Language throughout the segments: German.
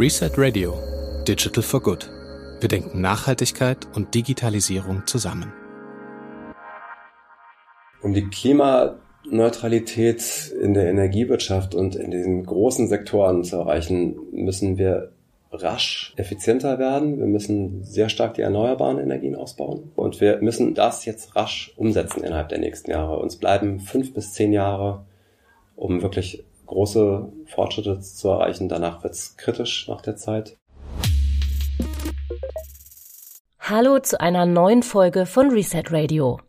Reset Radio Digital for Good. Wir denken Nachhaltigkeit und Digitalisierung zusammen. Um die Klimaneutralität in der Energiewirtschaft und in diesen großen Sektoren zu erreichen, müssen wir rasch effizienter werden. Wir müssen sehr stark die erneuerbaren Energien ausbauen. Und wir müssen das jetzt rasch umsetzen innerhalb der nächsten Jahre. Uns bleiben fünf bis zehn Jahre, um wirklich große Fortschritte zu erreichen. Danach wird es kritisch nach der Zeit. Hallo zu einer neuen Folge von Reset Radio.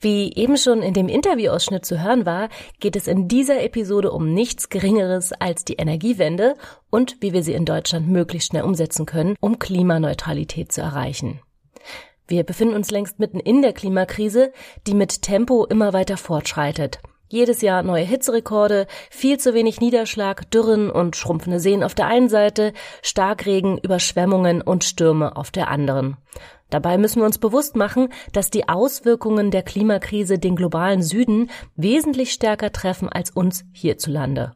Wie eben schon in dem Interviewausschnitt zu hören war, geht es in dieser Episode um nichts Geringeres als die Energiewende und wie wir sie in Deutschland möglichst schnell umsetzen können, um Klimaneutralität zu erreichen. Wir befinden uns längst mitten in der Klimakrise, die mit Tempo immer weiter fortschreitet. Jedes Jahr neue Hitzerekorde, viel zu wenig Niederschlag, Dürren und schrumpfende Seen auf der einen Seite, Starkregen, Überschwemmungen und Stürme auf der anderen. Dabei müssen wir uns bewusst machen, dass die Auswirkungen der Klimakrise den globalen Süden wesentlich stärker treffen als uns hierzulande.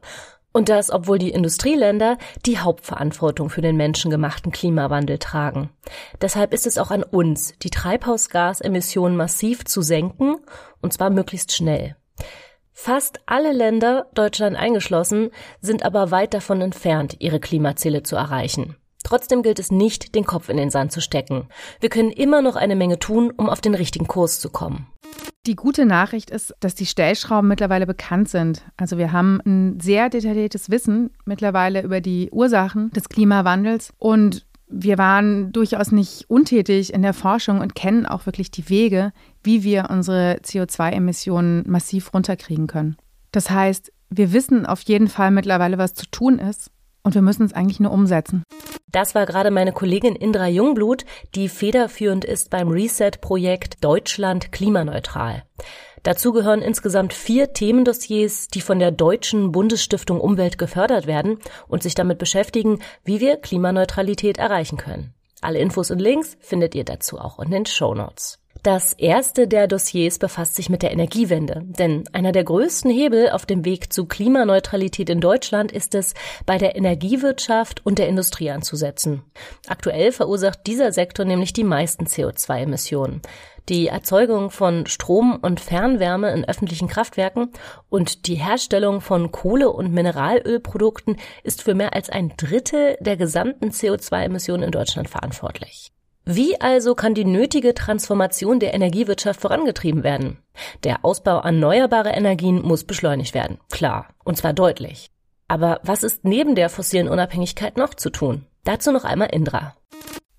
Und das, obwohl die Industrieländer die Hauptverantwortung für den menschengemachten Klimawandel tragen. Deshalb ist es auch an uns, die Treibhausgasemissionen massiv zu senken, und zwar möglichst schnell. Fast alle Länder, Deutschland eingeschlossen, sind aber weit davon entfernt, ihre Klimaziele zu erreichen. Trotzdem gilt es nicht, den Kopf in den Sand zu stecken. Wir können immer noch eine Menge tun, um auf den richtigen Kurs zu kommen. Die gute Nachricht ist, dass die Stellschrauben mittlerweile bekannt sind. Also wir haben ein sehr detailliertes Wissen mittlerweile über die Ursachen des Klimawandels und wir waren durchaus nicht untätig in der Forschung und kennen auch wirklich die Wege, wie wir unsere CO2-Emissionen massiv runterkriegen können. Das heißt, wir wissen auf jeden Fall mittlerweile, was zu tun ist und wir müssen es eigentlich nur umsetzen. Das war gerade meine Kollegin Indra Jungblut, die federführend ist beim Reset-Projekt Deutschland klimaneutral. Dazu gehören insgesamt vier Themendossiers, die von der Deutschen Bundesstiftung Umwelt gefördert werden und sich damit beschäftigen, wie wir Klimaneutralität erreichen können. Alle Infos und Links findet ihr dazu auch in den Show Notes. Das erste der Dossiers befasst sich mit der Energiewende, denn einer der größten Hebel auf dem Weg zu Klimaneutralität in Deutschland ist es, bei der Energiewirtschaft und der Industrie anzusetzen. Aktuell verursacht dieser Sektor nämlich die meisten CO2-Emissionen. Die Erzeugung von Strom und Fernwärme in öffentlichen Kraftwerken und die Herstellung von Kohle- und Mineralölprodukten ist für mehr als ein Drittel der gesamten CO2-Emissionen in Deutschland verantwortlich. Wie also kann die nötige Transformation der Energiewirtschaft vorangetrieben werden? Der Ausbau erneuerbarer Energien muss beschleunigt werden, klar, und zwar deutlich. Aber was ist neben der fossilen Unabhängigkeit noch zu tun? Dazu noch einmal Indra.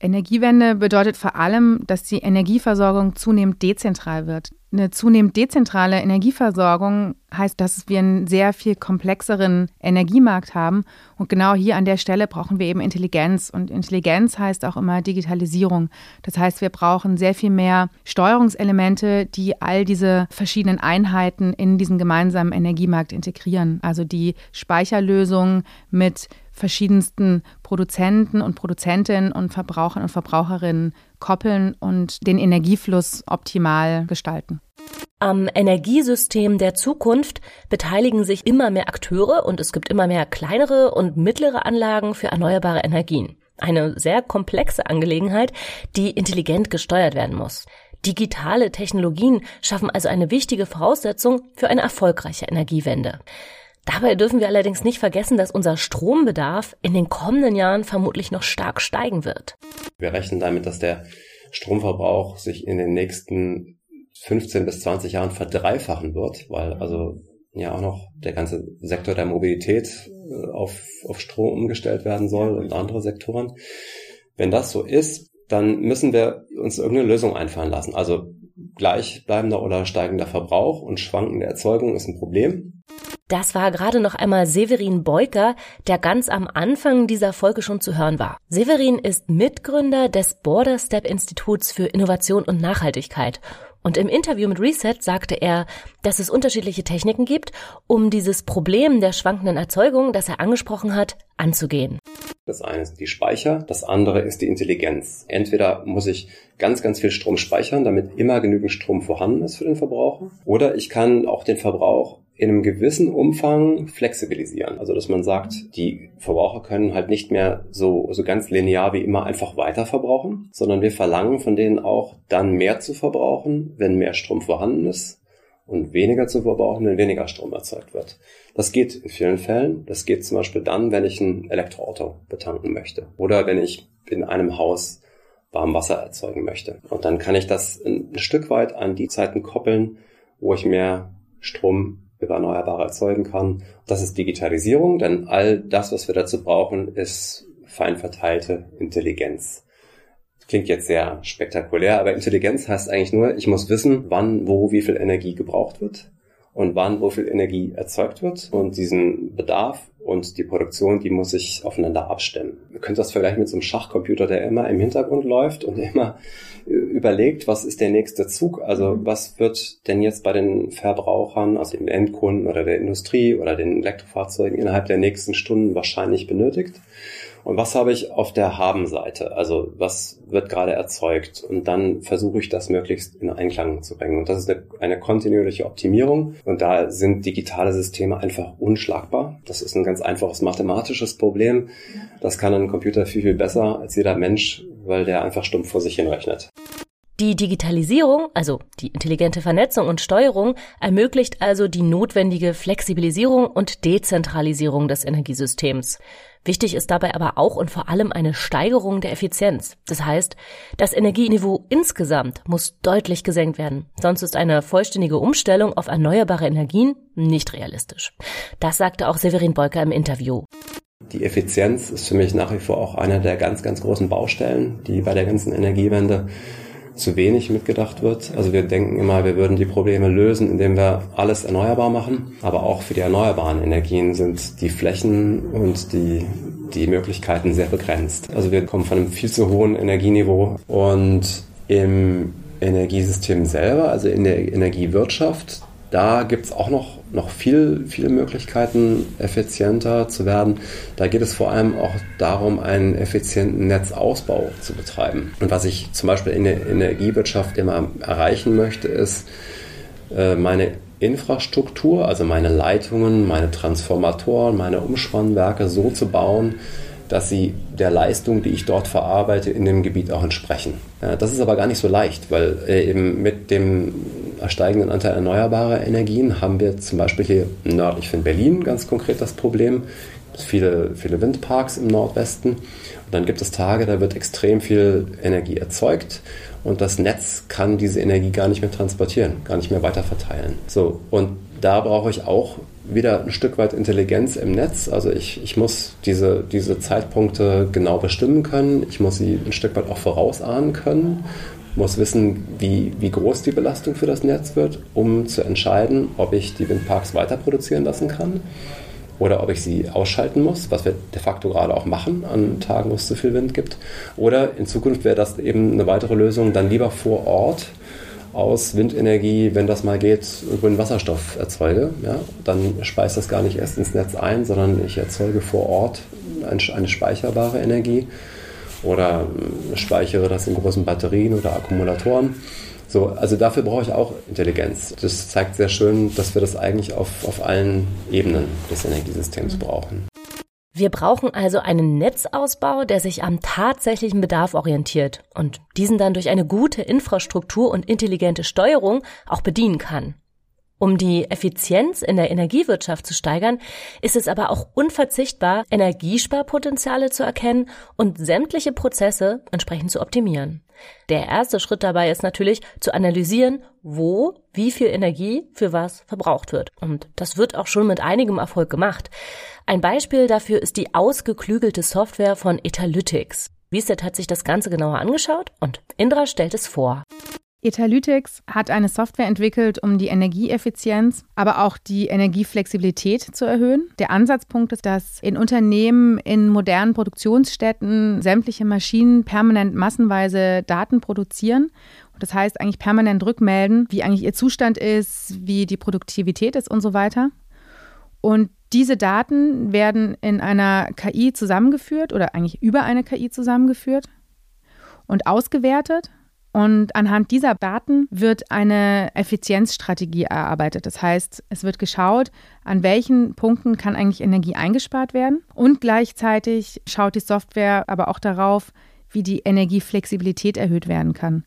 Energiewende bedeutet vor allem, dass die Energieversorgung zunehmend dezentral wird. Eine zunehmend dezentrale Energieversorgung heißt, dass wir einen sehr viel komplexeren Energiemarkt haben. Und genau hier an der Stelle brauchen wir eben Intelligenz. Und Intelligenz heißt auch immer Digitalisierung. Das heißt, wir brauchen sehr viel mehr Steuerungselemente, die all diese verschiedenen Einheiten in diesen gemeinsamen Energiemarkt integrieren. Also die Speicherlösung mit verschiedensten Produzenten und Produzentinnen und Verbrauchern und Verbraucherinnen koppeln und den Energiefluss optimal gestalten. Am Energiesystem der Zukunft beteiligen sich immer mehr Akteure und es gibt immer mehr kleinere und mittlere Anlagen für erneuerbare Energien. Eine sehr komplexe Angelegenheit, die intelligent gesteuert werden muss. Digitale Technologien schaffen also eine wichtige Voraussetzung für eine erfolgreiche Energiewende. Dabei dürfen wir allerdings nicht vergessen, dass unser Strombedarf in den kommenden Jahren vermutlich noch stark steigen wird. Wir rechnen damit, dass der Stromverbrauch sich in den nächsten 15 bis 20 Jahren verdreifachen wird, weil also ja auch noch der ganze Sektor der Mobilität äh, auf, auf Strom umgestellt werden soll und andere Sektoren. Wenn das so ist, dann müssen wir uns irgendeine Lösung einfallen lassen. Also gleichbleibender oder steigender Verbrauch und schwankende Erzeugung ist ein Problem. Das war gerade noch einmal Severin Beuker, der ganz am Anfang dieser Folge schon zu hören war. Severin ist Mitgründer des Border Step Instituts für Innovation und Nachhaltigkeit. Und im Interview mit Reset sagte er, dass es unterschiedliche Techniken gibt, um dieses Problem der schwankenden Erzeugung, das er angesprochen hat, anzugehen. Das eine sind die Speicher, das andere ist die Intelligenz. Entweder muss ich ganz, ganz viel Strom speichern, damit immer genügend Strom vorhanden ist für den Verbraucher, oder ich kann auch den Verbrauch in einem gewissen Umfang flexibilisieren. Also dass man sagt, die Verbraucher können halt nicht mehr so, so ganz linear wie immer einfach weiter verbrauchen, sondern wir verlangen von denen auch dann mehr zu verbrauchen, wenn mehr Strom vorhanden ist und weniger zu verbrauchen, wenn weniger Strom erzeugt wird. Das geht in vielen Fällen. Das geht zum Beispiel dann, wenn ich ein Elektroauto betanken möchte oder wenn ich in einem Haus Warmwasser erzeugen möchte. Und dann kann ich das ein Stück weit an die Zeiten koppeln, wo ich mehr Strom über Erneuerbare erzeugen kann. Das ist Digitalisierung, denn all das, was wir dazu brauchen, ist fein verteilte Intelligenz. Klingt jetzt sehr spektakulär, aber Intelligenz heißt eigentlich nur, ich muss wissen, wann, wo, wie viel Energie gebraucht wird und wann, wo viel Energie erzeugt wird. Und diesen Bedarf und die Produktion, die muss ich aufeinander abstimmen. Wir können das vergleichen mit so einem Schachcomputer, der immer im Hintergrund läuft und immer überlegt, was ist der nächste Zug? Also mhm. was wird denn jetzt bei den Verbrauchern, also den Endkunden oder der Industrie oder den Elektrofahrzeugen innerhalb der nächsten Stunden wahrscheinlich benötigt? Und was habe ich auf der Haben-Seite? Also was wird gerade erzeugt? Und dann versuche ich das möglichst in Einklang zu bringen. Und das ist eine, eine, kontinuierliche Optimierung. Und da sind digitale Systeme einfach unschlagbar. Das ist ein ganz einfaches mathematisches Problem. Das kann ein Computer viel, viel besser als jeder Mensch, weil der einfach stumpf vor sich hin rechnet. Die Digitalisierung, also die intelligente Vernetzung und Steuerung, ermöglicht also die notwendige Flexibilisierung und Dezentralisierung des Energiesystems. Wichtig ist dabei aber auch und vor allem eine Steigerung der Effizienz. Das heißt, das Energieniveau insgesamt muss deutlich gesenkt werden. Sonst ist eine vollständige Umstellung auf erneuerbare Energien nicht realistisch. Das sagte auch Severin Beuker im Interview. Die Effizienz ist für mich nach wie vor auch eine der ganz, ganz großen Baustellen, die bei der ganzen Energiewende zu wenig mitgedacht wird. Also wir denken immer, wir würden die Probleme lösen, indem wir alles erneuerbar machen. Aber auch für die erneuerbaren Energien sind die Flächen und die, die Möglichkeiten sehr begrenzt. Also wir kommen von einem viel zu hohen Energieniveau und im Energiesystem selber, also in der Energiewirtschaft, da gibt's auch noch, noch viel, viele Möglichkeiten, effizienter zu werden. Da geht es vor allem auch darum, einen effizienten Netzausbau zu betreiben. Und was ich zum Beispiel in der Energiewirtschaft immer erreichen möchte, ist, äh, meine Infrastruktur, also meine Leitungen, meine Transformatoren, meine Umspannwerke so zu bauen, dass sie der Leistung, die ich dort verarbeite, in dem Gebiet auch entsprechen. Das ist aber gar nicht so leicht, weil äh, eben mit dem steigenden Anteil erneuerbarer Energien haben wir zum Beispiel hier nördlich von Berlin ganz konkret das Problem. Es viele, viele Windparks im Nordwesten. Und dann gibt es Tage, da wird extrem viel Energie erzeugt und das Netz kann diese Energie gar nicht mehr transportieren, gar nicht mehr weiter verteilen. So, und da brauche ich auch wieder ein Stück weit Intelligenz im Netz. Also ich, ich muss diese, diese Zeitpunkte genau bestimmen können. Ich muss sie ein Stück weit auch vorausahnen können. Muss wissen, wie, wie groß die Belastung für das Netz wird, um zu entscheiden, ob ich die Windparks weiter produzieren lassen kann oder ob ich sie ausschalten muss, was wir de facto gerade auch machen an Tagen, wo es zu viel Wind gibt. Oder in Zukunft wäre das eben eine weitere Lösung, dann lieber vor Ort aus Windenergie, wenn das mal geht, grünen Wasserstoff erzeuge. Ja, dann speist das gar nicht erst ins Netz ein, sondern ich erzeuge vor Ort eine speicherbare Energie oder speichere das in großen Batterien oder Akkumulatoren. So, also dafür brauche ich auch Intelligenz. Das zeigt sehr schön, dass wir das eigentlich auf, auf allen Ebenen des Energiesystems brauchen. Wir brauchen also einen Netzausbau, der sich am tatsächlichen Bedarf orientiert und diesen dann durch eine gute Infrastruktur und intelligente Steuerung auch bedienen kann. Um die Effizienz in der Energiewirtschaft zu steigern, ist es aber auch unverzichtbar, Energiesparpotenziale zu erkennen und sämtliche Prozesse entsprechend zu optimieren. Der erste Schritt dabei ist natürlich zu analysieren, wo wie viel Energie für was verbraucht wird. Und das wird auch schon mit einigem Erfolg gemacht. Ein Beispiel dafür ist die ausgeklügelte Software von Etalytics. Wiesett hat sich das Ganze genauer angeschaut und Indra stellt es vor. Etalytics hat eine Software entwickelt, um die Energieeffizienz, aber auch die Energieflexibilität zu erhöhen. Der Ansatzpunkt ist, dass in Unternehmen, in modernen Produktionsstätten sämtliche Maschinen permanent massenweise Daten produzieren. Das heißt eigentlich permanent rückmelden, wie eigentlich ihr Zustand ist, wie die Produktivität ist und so weiter. Und diese Daten werden in einer KI zusammengeführt oder eigentlich über eine KI zusammengeführt und ausgewertet Und anhand dieser Daten wird eine Effizienzstrategie erarbeitet. Das heißt, es wird geschaut, an welchen Punkten kann eigentlich Energie eingespart werden. Und gleichzeitig schaut die Software aber auch darauf, wie die Energieflexibilität erhöht werden kann.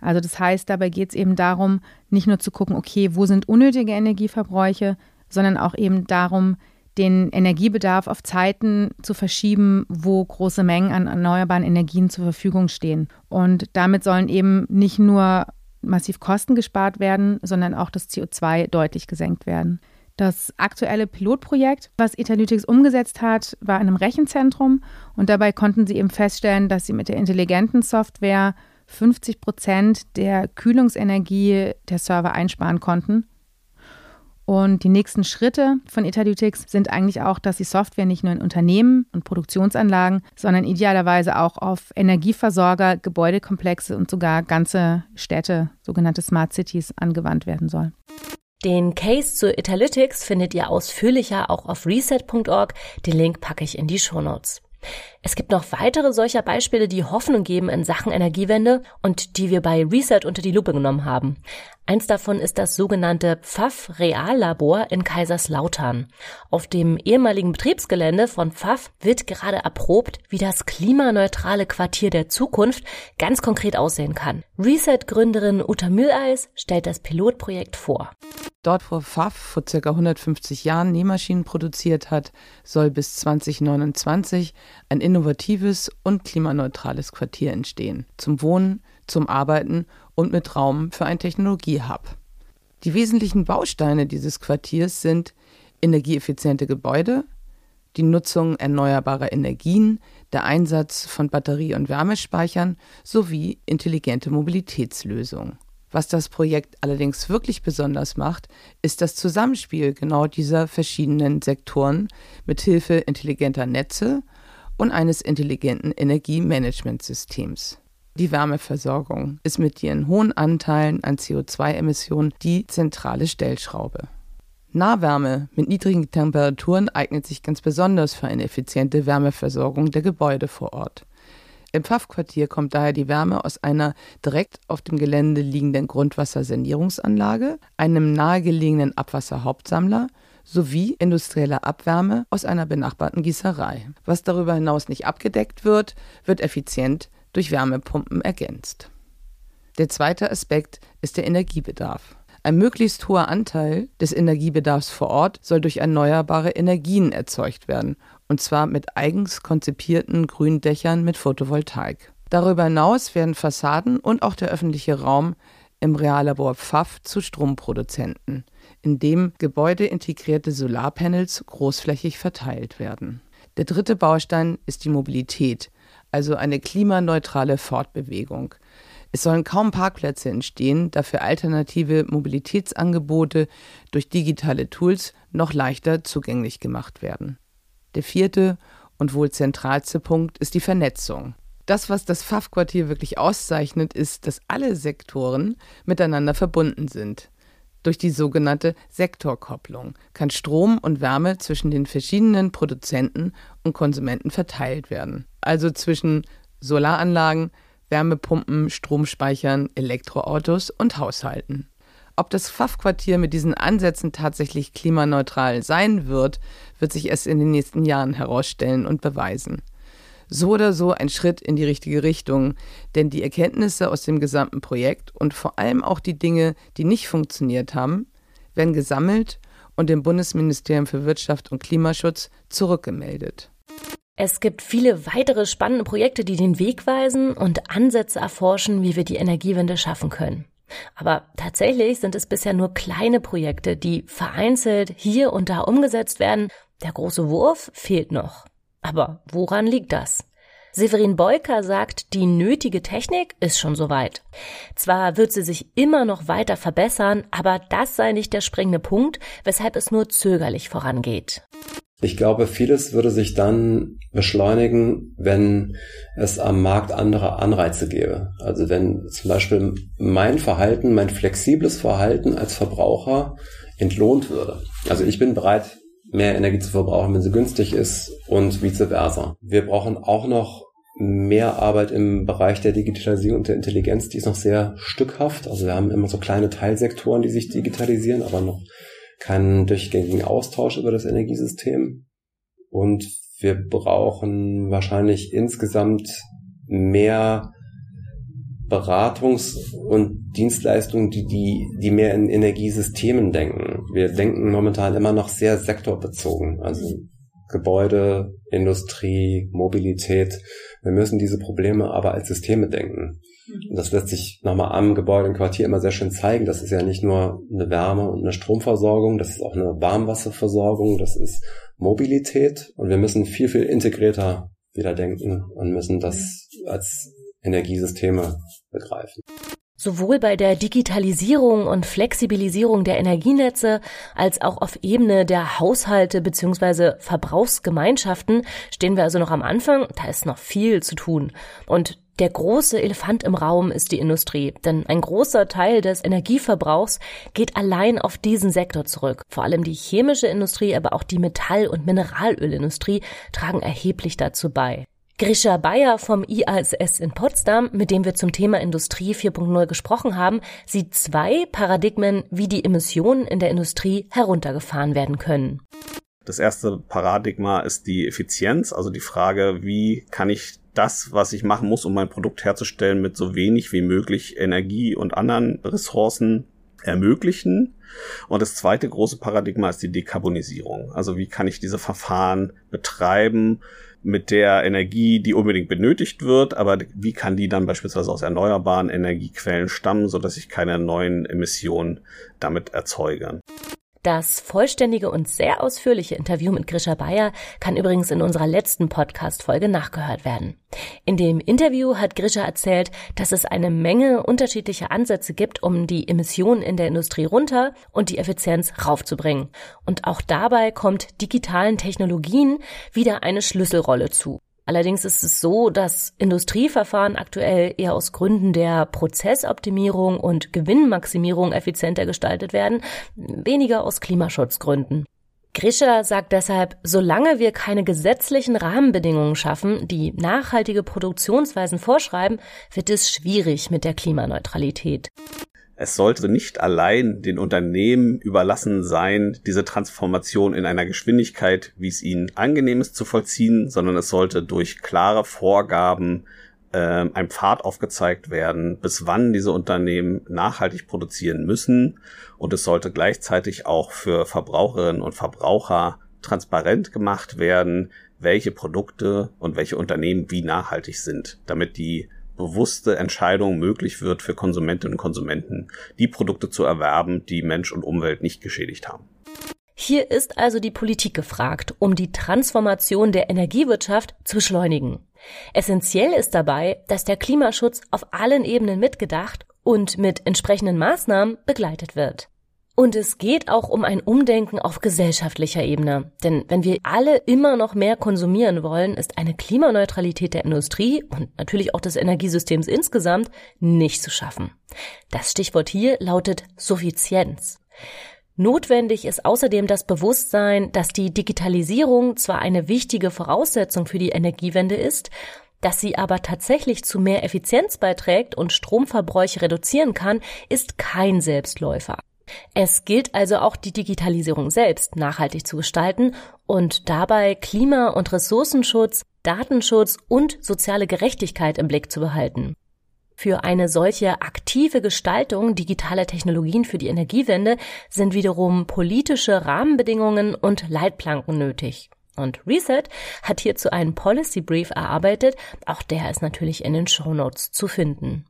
Also das heißt, dabei geht es eben darum, nicht nur zu gucken, okay, wo sind unnötige Energieverbräuche, sondern auch eben darum, den Energiebedarf auf Zeiten zu verschieben, wo große Mengen an erneuerbaren Energien zur Verfügung stehen. Und damit sollen eben nicht nur massiv Kosten gespart werden, sondern auch das CO2 deutlich gesenkt werden. Das aktuelle Pilotprojekt, was Etalytics umgesetzt hat, war in einem Rechenzentrum und dabei konnten sie eben feststellen, dass sie mit der intelligenten Software 50 Prozent der Kühlungsenergie der Server einsparen konnten und die nächsten Schritte von Etalytics sind eigentlich auch, dass die Software nicht nur in Unternehmen und Produktionsanlagen, sondern idealerweise auch auf Energieversorger, Gebäudekomplexe und sogar ganze Städte, sogenannte Smart Cities, angewandt werden soll. Den Case zu Etalytics findet ihr ausführlicher auch auf reset.org. Den Link packe ich in die Shownotes. Es gibt noch weitere solcher Beispiele, die Hoffnung geben in Sachen Energiewende und die wir bei Reset unter die Lupe genommen haben. Eins davon ist das sogenannte Pfaff Reallabor in Kaiserslautern. Auf dem ehemaligen Betriebsgelände von Pfaff wird gerade erprobt, wie das klimaneutrale Quartier der Zukunft ganz konkret aussehen kann. Reset-Gründerin Uta Mühleis stellt das Pilotprojekt vor. Dort, wo Pfaff vor ca. 150 Jahren Nähmaschinen produziert hat, soll bis 2029 ein innovatives und klimaneutrales Quartier entstehen. Zum Wohnen, zum Arbeiten und mit Raum für ein Technologiehub. Die wesentlichen Bausteine dieses Quartiers sind energieeffiziente Gebäude, die Nutzung erneuerbarer Energien, der Einsatz von Batterie- und Wärmespeichern sowie intelligente Mobilitätslösungen. Was das Projekt allerdings wirklich besonders macht, ist das Zusammenspiel genau dieser verschiedenen Sektoren mit Hilfe intelligenter Netze und eines intelligenten Energiemanagementsystems. Die Wärmeversorgung ist mit ihren hohen Anteilen an CO2-Emissionen die zentrale Stellschraube. Nahwärme mit niedrigen Temperaturen eignet sich ganz besonders für eine effiziente Wärmeversorgung der Gebäude vor Ort. Im Pfaffquartier kommt daher die Wärme aus einer direkt auf dem Gelände liegenden Grundwassersanierungsanlage, einem nahegelegenen Abwasserhauptsammler sowie industrieller Abwärme aus einer benachbarten Gießerei. Was darüber hinaus nicht abgedeckt wird, wird effizient durch Wärmepumpen ergänzt. Der zweite Aspekt ist der Energiebedarf. Ein möglichst hoher Anteil des Energiebedarfs vor Ort soll durch erneuerbare Energien erzeugt werden, und zwar mit eigens konzipierten Gründächern mit Photovoltaik. Darüber hinaus werden Fassaden und auch der öffentliche Raum im Reallabor Pfaff zu Stromproduzenten, in dem gebäudeintegrierte Solarpanels großflächig verteilt werden. Der dritte Baustein ist die Mobilität, also eine klimaneutrale Fortbewegung. Es sollen kaum Parkplätze entstehen, dafür alternative Mobilitätsangebote durch digitale Tools noch leichter zugänglich gemacht werden. Der vierte und wohl zentralste Punkt ist die Vernetzung. Das, was das Pfaff-Quartier wirklich auszeichnet, ist, dass alle Sektoren miteinander verbunden sind. Durch die sogenannte Sektorkopplung kann Strom und Wärme zwischen den verschiedenen Produzenten und Konsumenten verteilt werden. Also zwischen Solaranlagen, Wärmepumpen, Stromspeichern, Elektroautos und Haushalten. Ob das Pfaff-Quartier mit diesen Ansätzen tatsächlich klimaneutral sein wird, wird sich erst in den nächsten Jahren herausstellen und beweisen so oder so ein Schritt in die richtige Richtung, denn die Erkenntnisse aus dem gesamten Projekt und vor allem auch die Dinge, die nicht funktioniert haben, werden gesammelt und dem Bundesministerium für Wirtschaft und Klimaschutz zurückgemeldet. Es gibt viele weitere spannende Projekte, die den Weg weisen und Ansätze erforschen, wie wir die Energiewende schaffen können. Aber tatsächlich sind es bisher nur kleine Projekte, die vereinzelt hier und da umgesetzt werden. Der große Wurf fehlt noch. Aber woran liegt das? Severin Beuker sagt, die nötige Technik ist schon soweit. Zwar wird sie sich immer noch weiter verbessern, aber das sei nicht der springende Punkt, weshalb es nur zögerlich vorangeht. Ich glaube, vieles würde sich dann beschleunigen, wenn es am Markt andere Anreize gäbe. Also wenn zum Beispiel mein Verhalten, mein flexibles Verhalten als Verbraucher entlohnt würde. Also ich bin bereit, mehr Energie zu verbrauchen, wenn sie günstig ist und vice versa. Wir brauchen auch noch mehr Arbeit im Bereich der Digitalisierung und der Intelligenz, die ist noch sehr stückhaft. Also wir haben immer so kleine Teilsektoren, die sich digitalisieren, aber noch keinen durchgängigen Austausch über das Energiesystem. Und wir brauchen wahrscheinlich insgesamt mehr Beratungs- und Dienstleistungen, die, die, die mehr in Energiesystemen denken. Wir denken momentan immer noch sehr sektorbezogen. Also Gebäude, Industrie, Mobilität. Wir müssen diese Probleme aber als Systeme denken. Und das lässt sich nochmal am Gebäude im Quartier immer sehr schön zeigen. Das ist ja nicht nur eine Wärme- und eine Stromversorgung, das ist auch eine Warmwasserversorgung, das ist Mobilität. Und wir müssen viel, viel integrierter wieder denken und müssen das als Energiesysteme begreifen. Sowohl bei der Digitalisierung und Flexibilisierung der Energienetze als auch auf Ebene der Haushalte bzw. Verbrauchsgemeinschaften stehen wir also noch am Anfang. Da ist noch viel zu tun. Und der große Elefant im Raum ist die Industrie, denn ein großer Teil des Energieverbrauchs geht allein auf diesen Sektor zurück. Vor allem die chemische Industrie, aber auch die Metall- und Mineralölindustrie tragen erheblich dazu bei. Grisha Bayer vom IASS in Potsdam, mit dem wir zum Thema Industrie 4.0 gesprochen haben, sieht zwei Paradigmen, wie die Emissionen in der Industrie heruntergefahren werden können. Das erste Paradigma ist die Effizienz, also die Frage, wie kann ich das, was ich machen muss, um mein Produkt herzustellen, mit so wenig wie möglich Energie und anderen Ressourcen ermöglichen. Und das zweite große Paradigma ist die Dekarbonisierung. Also wie kann ich diese Verfahren betreiben, mit der Energie, die unbedingt benötigt wird, aber wie kann die dann beispielsweise aus erneuerbaren Energiequellen stammen, so dass ich keine neuen Emissionen damit erzeuge. Das vollständige und sehr ausführliche Interview mit Grisha Bayer kann übrigens in unserer letzten Podcast-Folge nachgehört werden. In dem Interview hat Grisha erzählt, dass es eine Menge unterschiedlicher Ansätze gibt, um die Emissionen in der Industrie runter und die Effizienz raufzubringen. Und auch dabei kommt digitalen Technologien wieder eine Schlüsselrolle zu. Allerdings ist es so, dass Industrieverfahren aktuell eher aus Gründen der Prozessoptimierung und Gewinnmaximierung effizienter gestaltet werden, weniger aus Klimaschutzgründen. Grischer sagt deshalb, solange wir keine gesetzlichen Rahmenbedingungen schaffen, die nachhaltige Produktionsweisen vorschreiben, wird es schwierig mit der Klimaneutralität. Es sollte nicht allein den Unternehmen überlassen sein, diese Transformation in einer Geschwindigkeit, wie es ihnen angenehm ist, zu vollziehen, sondern es sollte durch klare Vorgaben äh, ein Pfad aufgezeigt werden, bis wann diese Unternehmen nachhaltig produzieren müssen. Und es sollte gleichzeitig auch für Verbraucherinnen und Verbraucher transparent gemacht werden, welche Produkte und welche Unternehmen wie nachhaltig sind, damit die bewusste Entscheidung möglich wird für Konsumentinnen und Konsumenten, die Produkte zu erwerben, die Mensch und Umwelt nicht geschädigt haben. Hier ist also die Politik gefragt, um die Transformation der Energiewirtschaft zu beschleunigen. Essentiell ist dabei, dass der Klimaschutz auf allen Ebenen mitgedacht und mit entsprechenden Maßnahmen begleitet wird. Und es geht auch um ein Umdenken auf gesellschaftlicher Ebene. Denn wenn wir alle immer noch mehr konsumieren wollen, ist eine Klimaneutralität der Industrie und natürlich auch des Energiesystems insgesamt nicht zu schaffen. Das Stichwort hier lautet Suffizienz. Notwendig ist außerdem das Bewusstsein, dass die Digitalisierung zwar eine wichtige Voraussetzung für die Energiewende ist, dass sie aber tatsächlich zu mehr Effizienz beiträgt und Stromverbräuche reduzieren kann, ist kein Selbstläufer. Es gilt also auch die Digitalisierung selbst nachhaltig zu gestalten und dabei Klima- und Ressourcenschutz, Datenschutz und soziale Gerechtigkeit im Blick zu behalten. Für eine solche aktive Gestaltung digitaler Technologien für die Energiewende sind wiederum politische Rahmenbedingungen und Leitplanken nötig. Und Reset hat hierzu einen Policy Brief erarbeitet, auch der ist natürlich in den Show Notes zu finden.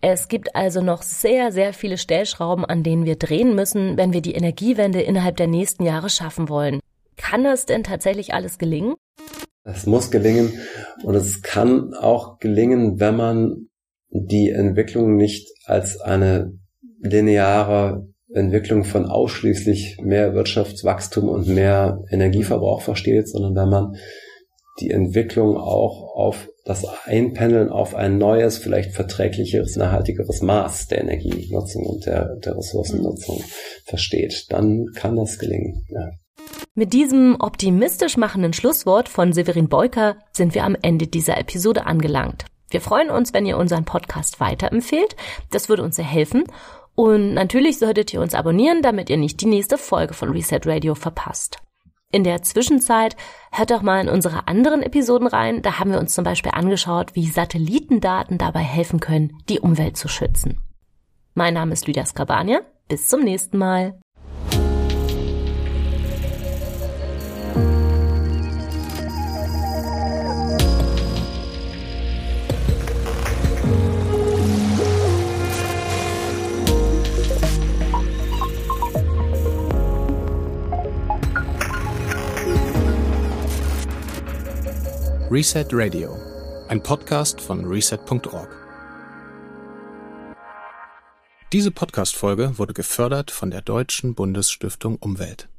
Es gibt also noch sehr, sehr viele Stellschrauben, an denen wir drehen müssen, wenn wir die Energiewende innerhalb der nächsten Jahre schaffen wollen. Kann das denn tatsächlich alles gelingen? Es muss gelingen und es kann auch gelingen, wenn man die Entwicklung nicht als eine lineare Entwicklung von ausschließlich mehr Wirtschaftswachstum und mehr Energieverbrauch versteht, sondern wenn man die Entwicklung auch auf das Einpendeln auf ein neues, vielleicht verträglicheres, nachhaltigeres Maß der Energienutzung und der, der Ressourcennutzung versteht, dann kann das gelingen. Ja. Mit diesem optimistisch machenden Schlusswort von Severin Beuker sind wir am Ende dieser Episode angelangt. Wir freuen uns, wenn ihr unseren Podcast weiterempfehlt. Das würde uns sehr helfen. Und natürlich solltet ihr uns abonnieren, damit ihr nicht die nächste Folge von Reset Radio verpasst. In der Zwischenzeit hört doch mal in unsere anderen Episoden rein. Da haben wir uns zum Beispiel angeschaut, wie Satellitendaten dabei helfen können, die Umwelt zu schützen. Mein Name ist Lydia Skabania. Bis zum nächsten Mal. Reset Radio, ein Podcast von reset.org. Diese Podcast-Folge wurde gefördert von der Deutschen Bundesstiftung Umwelt.